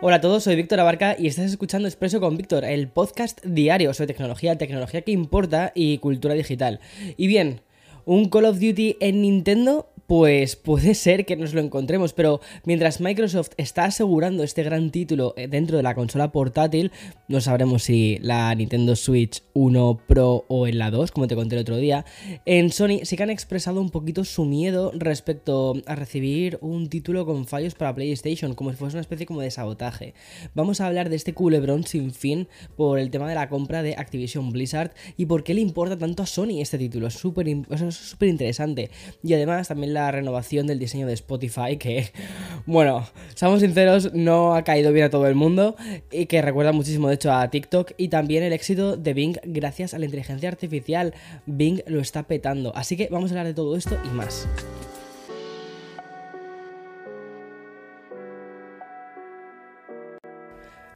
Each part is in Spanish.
Hola a todos, soy Víctor Abarca y estás escuchando Expreso con Víctor, el podcast diario sobre tecnología, tecnología que importa y cultura digital. Y bien, un Call of Duty en Nintendo pues puede ser que nos lo encontremos, pero mientras Microsoft está asegurando este gran título eh, dentro de la consola portátil, no sabremos si la Nintendo Switch 1 Pro o en la 2, como te conté el otro día, en Sony sí que han expresado un poquito su miedo respecto a recibir un título con fallos para PlayStation, como si fuese una especie como de sabotaje. Vamos a hablar de este culebrón sin fin por el tema de la compra de Activision Blizzard y por qué le importa tanto a Sony este título, es súper interesante. Y además también la la renovación del diseño de Spotify, que, bueno, seamos sinceros, no ha caído bien a todo el mundo y que recuerda muchísimo, de hecho, a TikTok y también el éxito de Bing gracias a la inteligencia artificial. Bing lo está petando. Así que vamos a hablar de todo esto y más.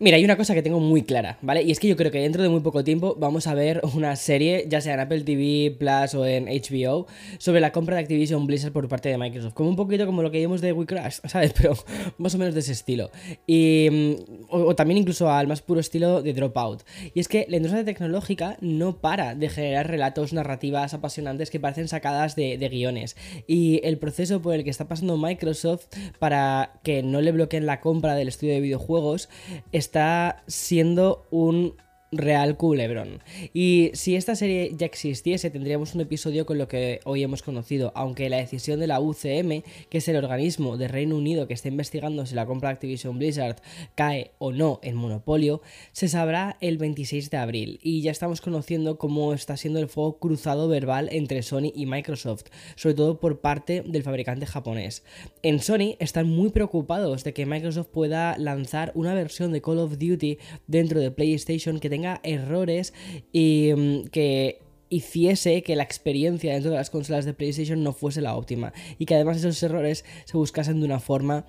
Mira, hay una cosa que tengo muy clara, ¿vale? Y es que yo creo que dentro de muy poco tiempo vamos a ver una serie, ya sea en Apple TV Plus o en HBO, sobre la compra de Activision Blizzard por parte de Microsoft. Como un poquito como lo que vimos de We ¿sabes? Pero más o menos de ese estilo. Y, mm, o, también incluso al más puro estilo de Dropout. Y es que la industria tecnológica no para de generar relatos, narrativas apasionantes que parecen sacadas de, de guiones. Y el proceso por el que está pasando Microsoft para que no le bloqueen la compra del estudio de videojuegos es está siendo un real culebrón. Y si esta serie ya existiese, tendríamos un episodio con lo que hoy hemos conocido, aunque la decisión de la UCM, que es el organismo de Reino Unido que está investigando si la compra de Activision Blizzard cae o no en monopolio, se sabrá el 26 de abril. Y ya estamos conociendo cómo está siendo el fuego cruzado verbal entre Sony y Microsoft, sobre todo por parte del fabricante japonés. En Sony están muy preocupados de que Microsoft pueda lanzar una versión de Call of Duty dentro de PlayStation que tenga errores y mm, que hiciese que la experiencia dentro de las consolas de PlayStation no fuese la óptima y que además esos errores se buscasen de una forma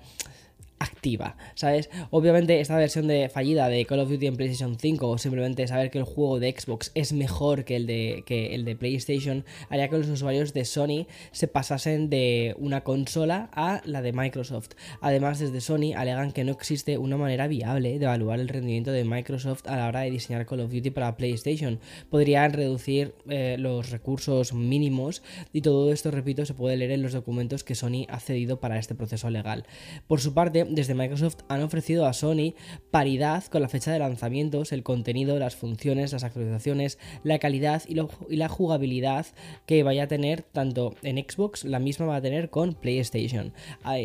activa, ¿sabes? Obviamente esta versión de fallida de Call of Duty en PlayStation 5 o simplemente saber que el juego de Xbox es mejor que el de, que el de PlayStation haría que los usuarios de Sony se pasasen de una consola a la de Microsoft. Además, desde Sony alegan que no existe una manera viable de evaluar el rendimiento de Microsoft a la hora de diseñar Call of Duty para PlayStation. Podrían reducir eh, los recursos mínimos y todo esto, repito, se puede leer en los documentos que Sony ha cedido para este proceso legal. Por su parte, desde Microsoft han ofrecido a Sony paridad con la fecha de lanzamientos, el contenido, las funciones, las actualizaciones, la calidad y, la jugabilidad que vaya a tener tanto en Xbox, la misma va a tener con PlayStation.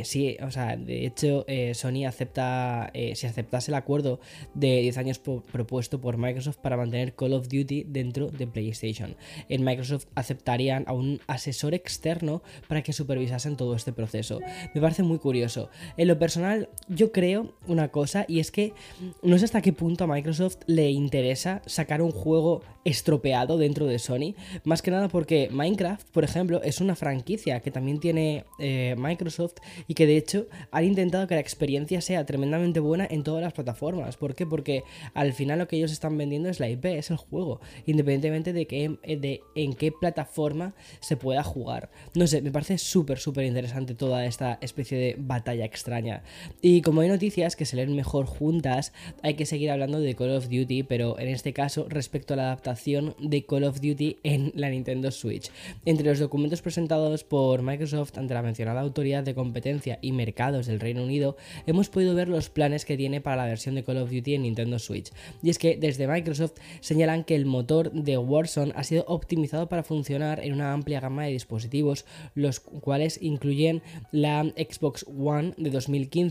sí, o sea, de hecho, eh, Sony acepta, eh, si aceptase el acuerdo de 10 años propuesto por Microsoft para mantener Call of Duty dentro de PlayStation. En Microsoft aceptarían a un asesor externo para que supervisasen todo este proceso. Me parece muy curioso. En lo personal, yo creo una cosa y es que no sé hasta qué punto a Microsoft le interesa sacar un juego estropeado dentro de Sony, más que nada porque Minecraft, por ejemplo, es una franquicia que también tiene eh, Microsoft y que de hecho han intentado que la experiencia sea tremendamente buena en todas las plataformas. ¿Por qué? Porque al final lo que ellos están vendiendo es la IP, es el juego, independientemente de, que, de en qué plataforma se pueda jugar. No sé, me parece súper, súper interesante toda esta especie de batalla extraña. Y como hay noticias que se leen mejor juntas, hay que seguir hablando de Call of Duty, pero en este caso respecto a la adaptación de Call of Duty en la Nintendo Switch. Entre los documentos presentados por Microsoft ante la mencionada Autoridad de Competencia y Mercados del Reino Unido, hemos podido ver los planes que tiene para la versión de Call of Duty en Nintendo Switch. Y es que desde Microsoft señalan que el motor de Warzone ha sido optimizado para funcionar en una amplia gama de dispositivos, los cuales incluyen la Xbox One de 2015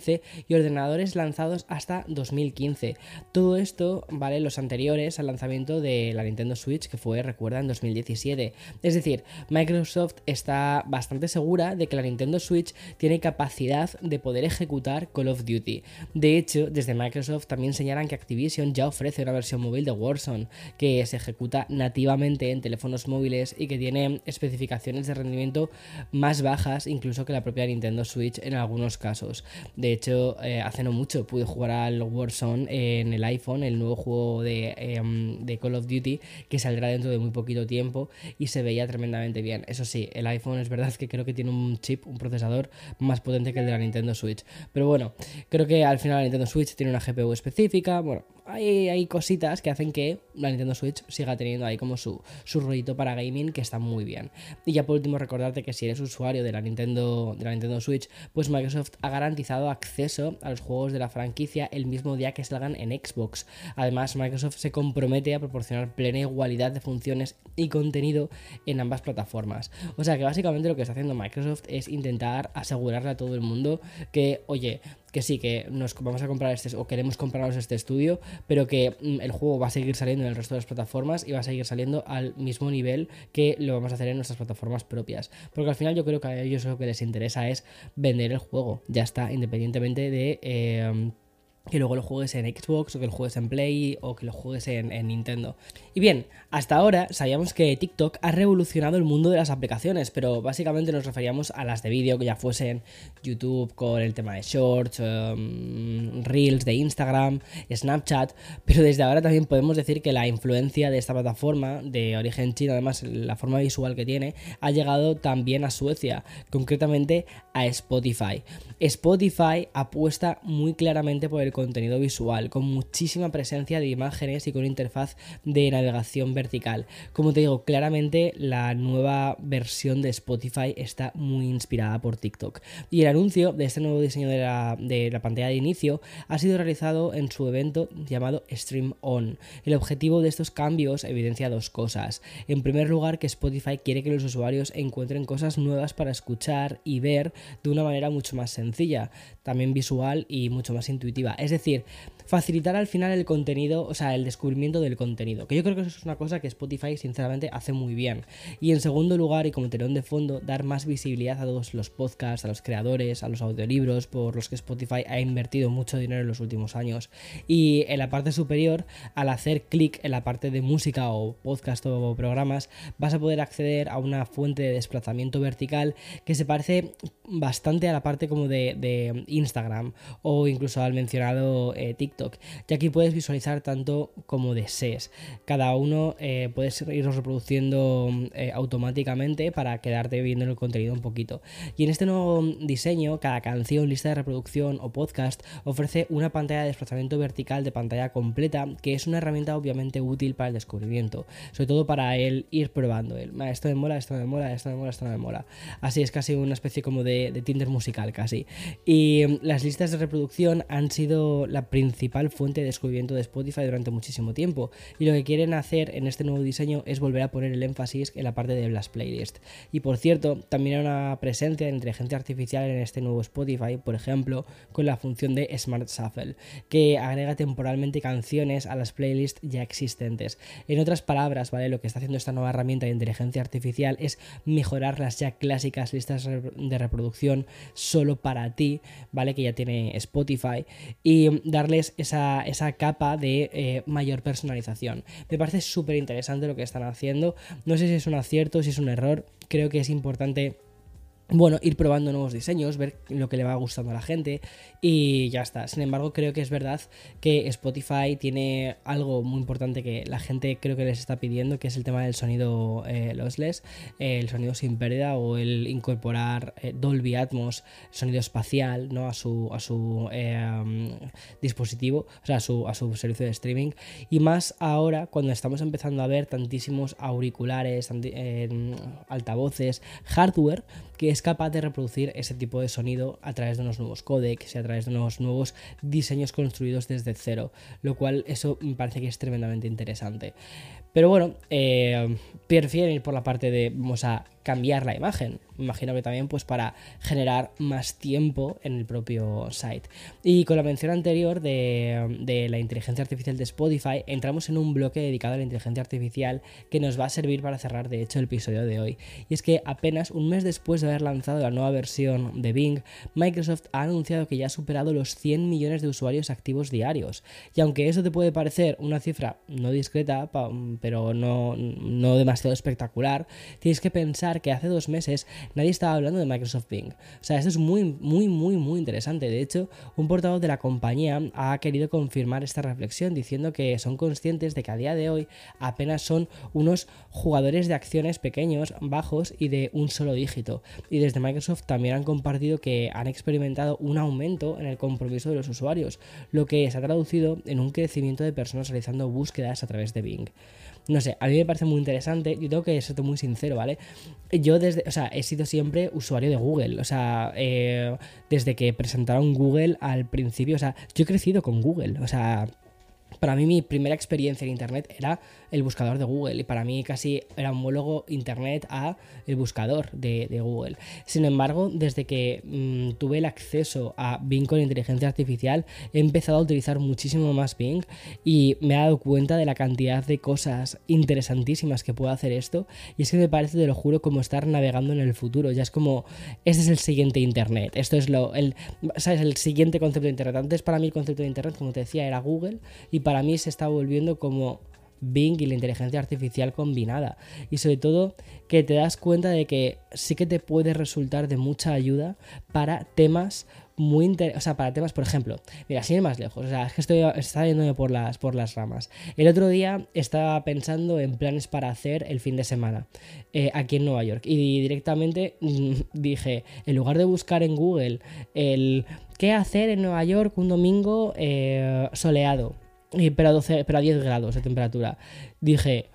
y ordenadores lanzados hasta 2015. Todo esto, ¿vale? Los anteriores al lanzamiento de la Nintendo Switch, que fue, recuerda, en 2017. Es decir, Microsoft está bastante segura de que la Nintendo Switch tiene capacidad de poder ejecutar Call of Duty. De hecho, desde Microsoft también señalan que Activision ya ofrece una versión móvil de Warzone que se ejecuta nativamente en teléfonos móviles y que tiene especificaciones de rendimiento más bajas incluso que la propia Nintendo Switch en algunos casos. De hecho, eh, hace no mucho pude jugar al Warzone en el iPhone, el nuevo juego de, em, de, Call of Duty, que saldrá dentro de muy poquito tiempo y se veía tremendamente bien. Eso sí, el iPhone es verdad que creo que tiene un chip, un procesador más potente que el de la Nintendo Switch. Pero bueno, creo que al final la Nintendo Switch tiene una GPU específica. Bueno, hay, cositas que hacen que la Nintendo Switch siga teniendo ahí como su, su rollito para gaming que está muy bien. Y ya por último recordarte que si eres usuario de la Nintendo, de la Nintendo Switch, pues Microsoft ha garantizado acceso a los juegos de la franquicia el mismo día que salgan en Xbox. Además, Microsoft se compromete a proporcionar plena igualdad de funciones y contenido en ambas plataformas. O sea que básicamente lo que está haciendo Microsoft es intentar asegurarle a todo el mundo que, oye, que sí, que nos vamos a comprar este o queremos comprarnos este estudio, pero que mm, el juego va a seguir saliendo en el resto de las plataformas y va a seguir saliendo al mismo nivel que lo vamos a hacer en nuestras plataformas propias. Porque al final yo creo que a ellos lo que les interesa es vender el juego, ya está, independientemente de... Eh, que luego lo juegues en Xbox o que lo juegues en Play o que lo juegues en, Nintendo. Y bien, hasta ahora sabíamos que TikTok ha revolucionado el mundo de las aplicaciones, pero básicamente nos referíamos a las de vídeo que ya fuesen YouTube con el tema de Shorts, um, Reels de Instagram, Snapchat, pero desde ahora también podemos decir que la influencia de esta plataforma de origen chino, además la forma visual que tiene, ha llegado también a Suecia, concretamente a Spotify. Spotify apuesta muy claramente por el contenido visual, con muchísima presencia de imágenes y con interfaz de navegación vertical. Como te digo, claramente la nueva versión de Spotify está muy inspirada por TikTok. Y el anuncio de este nuevo diseño de la, de la pantalla de inicio ha sido realizado en su evento llamado Stream On. El objetivo de estos cambios evidencia dos cosas. En primer lugar, que Spotify quiere que los usuarios encuentren cosas nuevas para escuchar y ver de una manera mucho más sencilla, también visual y mucho más intuitiva. Decir, facilitar al final el contenido, o sea, el descubrimiento del contenido, que yo creo que eso es una cosa que Spotify sinceramente hace muy bien. Y en segundo lugar, y como telón de fondo, dar más visibilidad a todos los podcasts, a los creadores, a los audiolibros, por los que Spotify ha invertido mucho dinero en los últimos años. Y en la parte superior, al hacer clic en la parte de música o podcast o programas, vas a poder acceder a una fuente de desplazamiento vertical que se parece bastante a la parte como de, de Instagram o incluso al mencionado eh, TikTok, ya aquí puedes visualizar tanto como desees. Cada uno eh, puedes irlos reproduciendo eh, automáticamente para quedarte viendo el contenido un poquito. Y en este nuevo diseño, cada canción, lista de reproducción o podcast ofrece una pantalla de desplazamiento vertical de pantalla completa, que es una herramienta obviamente útil para el descubrimiento, sobre todo para el ir probando. El, esto me mola, esto me mola, esto me mola, esto me mola. Así es casi una especie como de, de Tinder musical casi. Y mm, las listas de reproducción han sido la principal fuente de descubrimiento de Spotify durante muchísimo tiempo. Y lo que quieren hacer en este nuevo diseño es volver a poner el énfasis en la parte de las playlists. Y por cierto, también hay una presencia de inteligencia artificial en este nuevo Spotify, por ejemplo, con la función de Smart Shuffle, que agrega temporalmente canciones a las playlists ya existentes. En otras palabras, ¿vale? Lo que está haciendo esta nueva herramienta de inteligencia artificial es mejorar las ya clásicas listas de reproducción solo para ti, ¿vale? Que ya tiene Spotify darles esa, capa de eh, mayor personalización. Me parece súper interesante lo que están haciendo. No sé si es un acierto, si es un error. Creo que es importante bueno, ir probando nuevos diseños, ver lo que le va gustando a la gente y ya está. Sin embargo, creo que es verdad que Spotify tiene algo muy importante que la gente creo que les está pidiendo, que es el tema del sonido eh, lossless, el sonido sin pérdida o el incorporar eh, Dolby Atmos, sonido espacial, ¿no? A su, a su em, dispositivo, o sea, a su, a su servicio de streaming. Y más ahora, cuando estamos empezando a ver tantísimos auriculares, em, altavoces, hardware, que capaz de reproducir ese tipo de sonido a través de unos nuevos codecs y a través de unos nuevos diseños construidos desde cero, lo cual eso me parece que es tremendamente interesante. Pero bueno, eh, prefieren ir por la parte de vamos a cambiar la imagen. Imagino que también pues para generar más tiempo en el propio site. Y con la mención anterior de, la inteligencia artificial de Spotify, entramos en un bloque dedicado a la inteligencia artificial que nos va a servir para cerrar de hecho el episodio de hoy. Y es que apenas un mes después de haber lanzado la nueva versión de Bing, Microsoft ha anunciado que ya ha superado los 100 millones de usuarios activos diarios. Y aunque eso te puede parecer una cifra no discreta, pero no, no demasiado espectacular, tienes que pensar que hace dos meses nadie estaba hablando de Microsoft Bing. O sea, esto es muy, muy, muy, muy interesante. De hecho, un portavoz de la compañía ha querido confirmar esta reflexión diciendo que son conscientes de que a día de hoy apenas son unos jugadores de acciones pequeños, bajos y de un solo dígito. Y desde Microsoft también han compartido que han experimentado un aumento en el compromiso de los usuarios, lo que se ha traducido en un crecimiento de personas realizando búsquedas a través de Bing. No sé, a mí me parece muy interesante. Yo tengo que ser muy sincero, ¿vale? Yo desde, o sea, he sido siempre usuario de Google. O sea, eh, desde que presentaron Google al principio, o sea, yo he crecido con Google. O sea, para mí mi primera experiencia en Internet era el buscador de Google y para mí casi era homólogo Internet a el buscador de, Google. Sin embargo, desde que mm, tuve el acceso a Bing con inteligencia artificial, he empezado a utilizar muchísimo más Bing y me he dado cuenta de la cantidad de cosas interesantísimas que puede hacer esto y es que me parece, te lo juro, como estar navegando en el futuro. Ya es como, este es el siguiente Internet, esto es lo, el, ¿sabes? El siguiente concepto de Internet. Antes para mí el concepto de Internet, como te decía, era Google para mí se está volviendo como Bing y la inteligencia artificial combinada. Y sobre todo que te das cuenta de que sí que te puede resultar de mucha ayuda para temas muy interesantes, o sea, para temas, por ejemplo, mira, sin ir más lejos, o sea, es que estoy está yéndome por las, por las ramas. El otro día estaba pensando en planes para hacer el fin de semana eh, aquí en Nueva York y directamente dije, en lugar de buscar en Google el qué hacer en Nueva York un domingo eh, soleado, pero a, 12, pero a 10 grados de temperatura. Dije,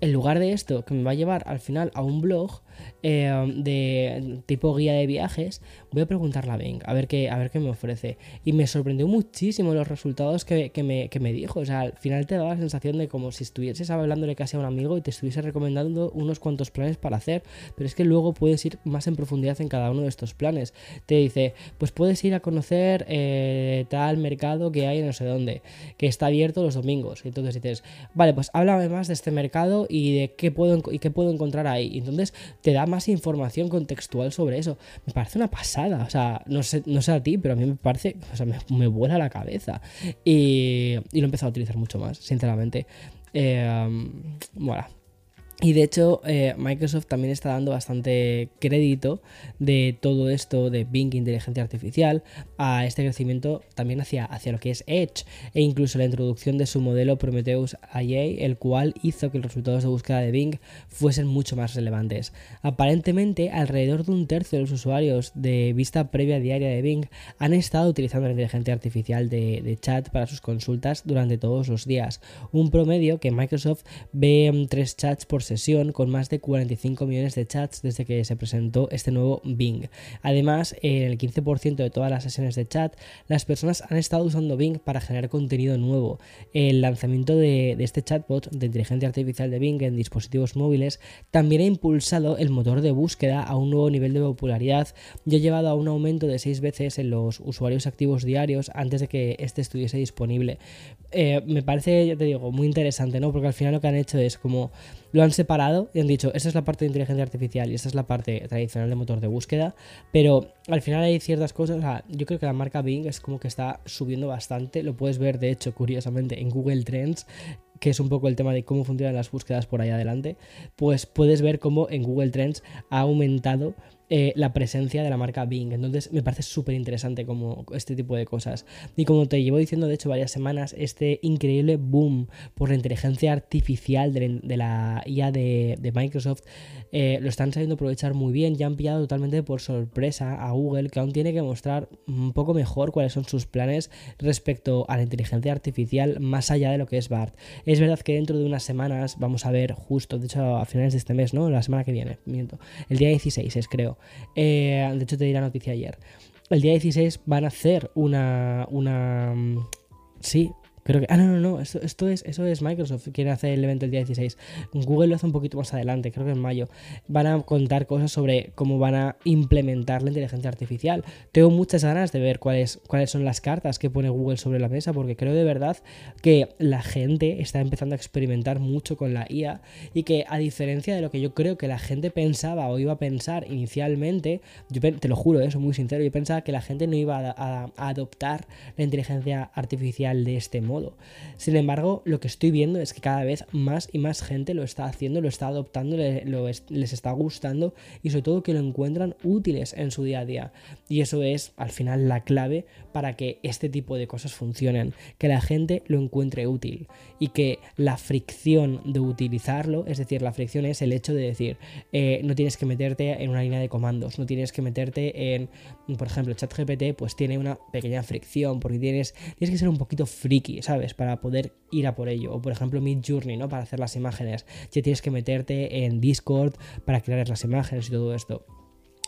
en lugar de esto, que me va a llevar al final a un blog, eh, de tipo guía de viajes, voy a preguntarle a Bing, a ver qué, a ver qué me ofrece. Y me sorprendió muchísimo los resultados que, me, dijo. O sea, al final te daba la sensación de como si estuvieses hablándole casi a un amigo y te estuviese recomendando unos cuantos planes para hacer. Pero es que luego puedes ir más en profundidad en cada uno de estos planes. Te dice, pues puedes ir a conocer eh, tal mercado que hay en no sé dónde, que está abierto los domingos. Y entonces dices, vale, pues háblame más de este mercado y de qué puedo, y qué puedo encontrar ahí. Y entonces te da más información contextual sobre eso. Me parece una pasada. O sea, no sé, no sé a ti, pero a mí me parece, o sea, me, vuela la cabeza. Y, y, lo he empezado a utilizar mucho más, sinceramente. Eh, bueno, y de hecho, eh, Microsoft también está dando bastante crédito de todo esto de Bing Inteligencia Artificial a este crecimiento también hacia, hacia lo que es Edge e incluso la introducción de su modelo Prometheus IA, el cual hizo que los resultados de búsqueda de Bing fuesen mucho más relevantes. Aparentemente, alrededor de un tercio de los usuarios de vista previa diaria de Bing han estado utilizando la inteligencia artificial de, de chat para sus consultas durante todos los días, un promedio que Microsoft ve tres chats por con más de 45 millones de chats desde que se presentó este nuevo Bing. Además, en el 15% de todas las sesiones de chat, las personas han estado usando Bing para generar contenido nuevo. El lanzamiento de, este chatbot de inteligencia artificial de Bing en dispositivos móviles también ha impulsado el motor de búsqueda a un nuevo nivel de popularidad y ha llevado a un aumento de 6 veces en los usuarios activos diarios antes de que este estuviese disponible. Eh, me parece, ya te digo, muy interesante, ¿no? Porque al final lo que han hecho es como lo han separado y han dicho, esta es la parte de inteligencia artificial y esta es la parte tradicional de motor de búsqueda, pero al final hay ciertas cosas, o sea, yo creo que la marca Bing es como que está subiendo bastante, lo puedes ver de hecho curiosamente en Google Trends, que es un poco el tema de cómo funcionan las búsquedas por ahí adelante, pues puedes ver cómo en Google Trends ha aumentado eh, la presencia de la marca Bing. Entonces me parece súper interesante como este tipo de cosas. Y como te llevo diciendo de hecho varias semanas, este increíble boom por la inteligencia artificial de, la IA de, Microsoft eh, lo están sabiendo aprovechar muy bien. Ya han pillado totalmente por sorpresa a Google que aún tiene que mostrar un poco mejor cuáles son sus planes respecto a la inteligencia artificial más allá de lo que es BART. Es verdad que dentro de unas semanas vamos a ver justo, de hecho a finales de este mes, ¿no? La semana que viene, miento. El día 16 es creo eh, de hecho, te di la noticia ayer. El día 16 van a hacer una. una mm, sí, Creo que. Ah, no, no, no. Esto, esto, es, eso es Microsoft. Quiere hacer el evento el día 16. Google lo hace un poquito más adelante, creo que en mayo. Van a contar cosas sobre cómo van a implementar la inteligencia artificial. Tengo muchas ganas de ver cuáles, cuáles son las cartas que pone Google sobre la mesa, porque creo de verdad que la gente está empezando a experimentar mucho con la IA y que, a diferencia de lo que yo creo que la gente pensaba o iba a pensar inicialmente, yo te lo juro, eso eh, muy sincero, yo pensaba que la gente no iba a, a adoptar la inteligencia artificial de este modo modo. Sin embargo, lo que estoy viendo es que cada vez más y más gente lo está haciendo, lo está adoptando, les está gustando y sobre todo que lo encuentran útiles en su día a día. Y eso es al final la clave para que este tipo de cosas funcionen, que la gente lo encuentre útil y que la fricción de utilizarlo, es decir, la fricción es el hecho de decir, eh, no tienes que meterte en una línea de comandos, no tienes que meterte en, por ejemplo, ChatGPT, pues tiene una pequeña fricción porque tienes, tienes que ser un poquito friki, ¿sabes? Para poder ir a por ello. O por ejemplo, Mid Journey, ¿no? Para hacer las imágenes. Ya tienes que meterte en Discord para crear las imágenes y todo esto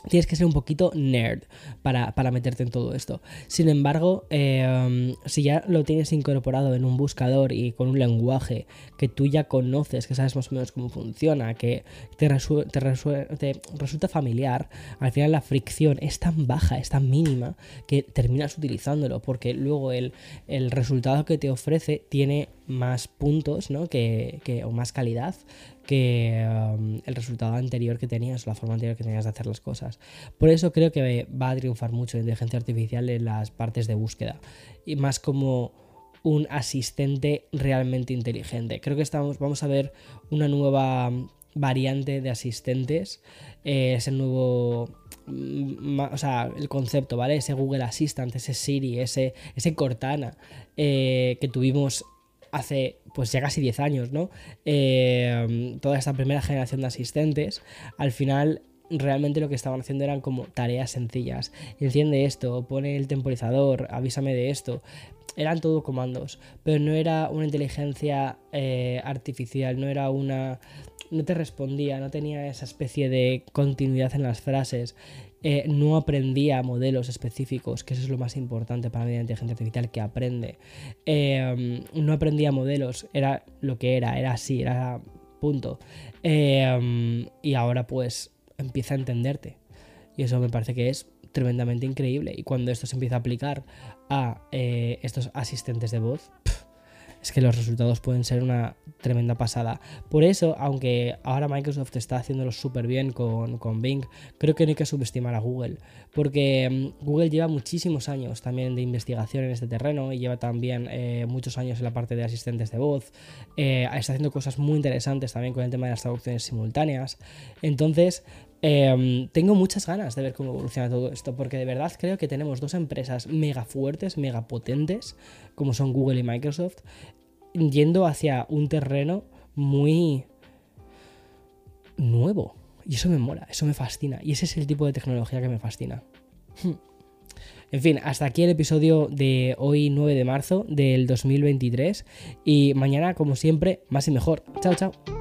tienes que ser un poquito nerd para, meterte en todo esto. Sin embargo, em, si ya lo tienes incorporado en un buscador y con un lenguaje que tú ya conoces, que sabes más o menos cómo funciona, que te, te, resulta familiar, al final la fricción es tan baja, es tan mínima, que terminas utilizándolo, porque luego el, el resultado que te ofrece tiene más puntos, ¿no? Que, que, o más calidad que um, el resultado anterior que tenías la forma anterior que tenías de hacer las cosas. Por eso creo que va a triunfar mucho la inteligencia artificial en las partes de búsqueda y más como un asistente realmente inteligente. Creo que estamos, vamos a ver una nueva variante de asistentes. Eh, es el nuevo mm, o sea, el concepto, ¿vale? Ese Google Assistant, ese Siri, ese, ese Cortana eh, que tuvimos hace pues ya casi 10 años, ¿no? Eh, toda esta primera generación de asistentes, al final realmente lo que estaban haciendo eran como tareas sencillas. Enciende esto, pone el temporizador, avísame de esto. Eran todo comandos, pero no era una inteligencia eh, artificial, no era una... no te respondía, no tenía esa especie de continuidad en las frases. Eh, no aprendía modelos específicos, que eso es lo más importante para mí la inteligencia artificial, que aprende. Eh, no aprendía modelos, era lo que era, era así, era punto. Eh, y ahora pues empieza a entenderte. Y eso me parece que es tremendamente increíble. Y cuando esto se empieza a aplicar a estos asistentes de voz, es que los resultados pueden ser una tremenda pasada. Por eso, aunque ahora Microsoft está haciéndolo súper bien con, con, Bing, creo que no hay que subestimar a Google, porque mm, Google lleva muchísimos años también de investigación en este terreno y lleva también eh, muchos años en la parte de asistentes de voz, eh, está haciendo cosas muy interesantes también con el tema de las traducciones simultáneas. Entonces, Em, tengo muchas ganas de ver cómo evoluciona todo esto, porque de verdad creo que tenemos dos empresas mega fuertes, mega potentes, como son Google y Microsoft, yendo hacia un terreno muy nuevo. Y eso me mola, eso me fascina. Y ese es el tipo de tecnología que me fascina. En fin, hasta aquí el episodio de hoy 9 de marzo del 2023. Y mañana, como siempre, más y mejor. Chao, chao.